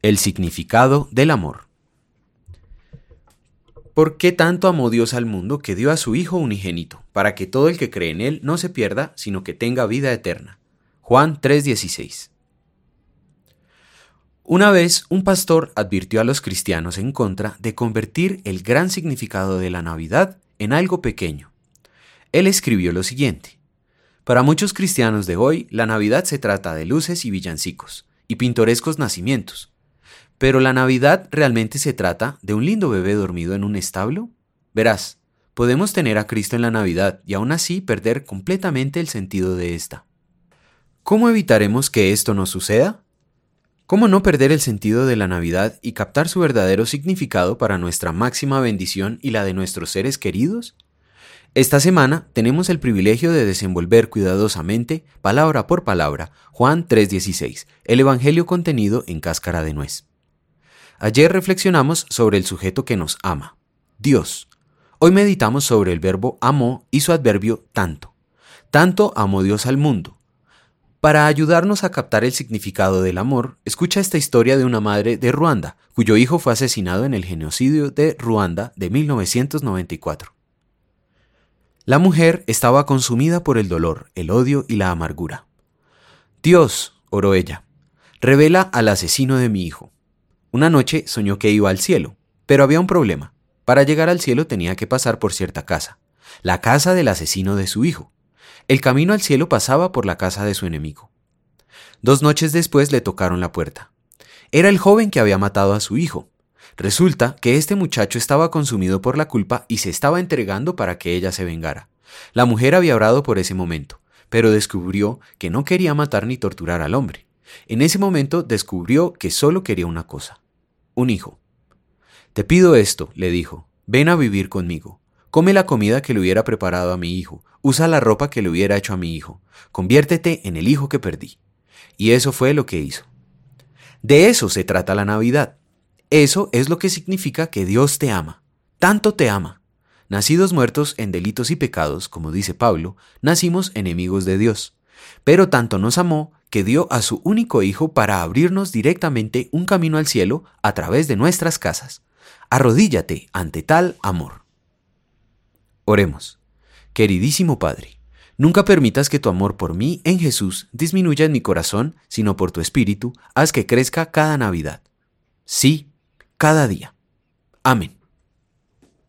El significado del amor. ¿Por qué tanto amó Dios al mundo que dio a su Hijo unigénito, para que todo el que cree en Él no se pierda, sino que tenga vida eterna? Juan 3:16. Una vez un pastor advirtió a los cristianos en contra de convertir el gran significado de la Navidad en algo pequeño. Él escribió lo siguiente. Para muchos cristianos de hoy, la Navidad se trata de luces y villancicos, y pintorescos nacimientos, pero la Navidad realmente se trata de un lindo bebé dormido en un establo. Verás, podemos tener a Cristo en la Navidad y aún así perder completamente el sentido de esta. ¿Cómo evitaremos que esto no suceda? ¿Cómo no perder el sentido de la Navidad y captar su verdadero significado para nuestra máxima bendición y la de nuestros seres queridos? Esta semana tenemos el privilegio de desenvolver cuidadosamente, palabra por palabra, Juan 3:16, el Evangelio contenido en cáscara de nuez. Ayer reflexionamos sobre el sujeto que nos ama, Dios. Hoy meditamos sobre el verbo amó y su adverbio tanto. Tanto amó Dios al mundo. Para ayudarnos a captar el significado del amor, escucha esta historia de una madre de Ruanda, cuyo hijo fue asesinado en el genocidio de Ruanda de 1994. La mujer estaba consumida por el dolor, el odio y la amargura. Dios, oró ella, revela al asesino de mi hijo. Una noche soñó que iba al cielo, pero había un problema. Para llegar al cielo tenía que pasar por cierta casa, la casa del asesino de su hijo. El camino al cielo pasaba por la casa de su enemigo. Dos noches después le tocaron la puerta. Era el joven que había matado a su hijo. Resulta que este muchacho estaba consumido por la culpa y se estaba entregando para que ella se vengara. La mujer había orado por ese momento, pero descubrió que no quería matar ni torturar al hombre. En ese momento descubrió que solo quería una cosa, un hijo. Te pido esto, le dijo, ven a vivir conmigo. Come la comida que le hubiera preparado a mi hijo, usa la ropa que le hubiera hecho a mi hijo, conviértete en el hijo que perdí. Y eso fue lo que hizo. De eso se trata la Navidad. Eso es lo que significa que Dios te ama. Tanto te ama. Nacidos muertos en delitos y pecados, como dice Pablo, nacimos enemigos de Dios. Pero tanto nos amó que dio a su único Hijo para abrirnos directamente un camino al cielo a través de nuestras casas. Arrodíllate ante tal amor. Oremos. Queridísimo Padre, nunca permitas que tu amor por mí en Jesús disminuya en mi corazón, sino por tu Espíritu, haz que crezca cada Navidad. Sí, cada día. Amén.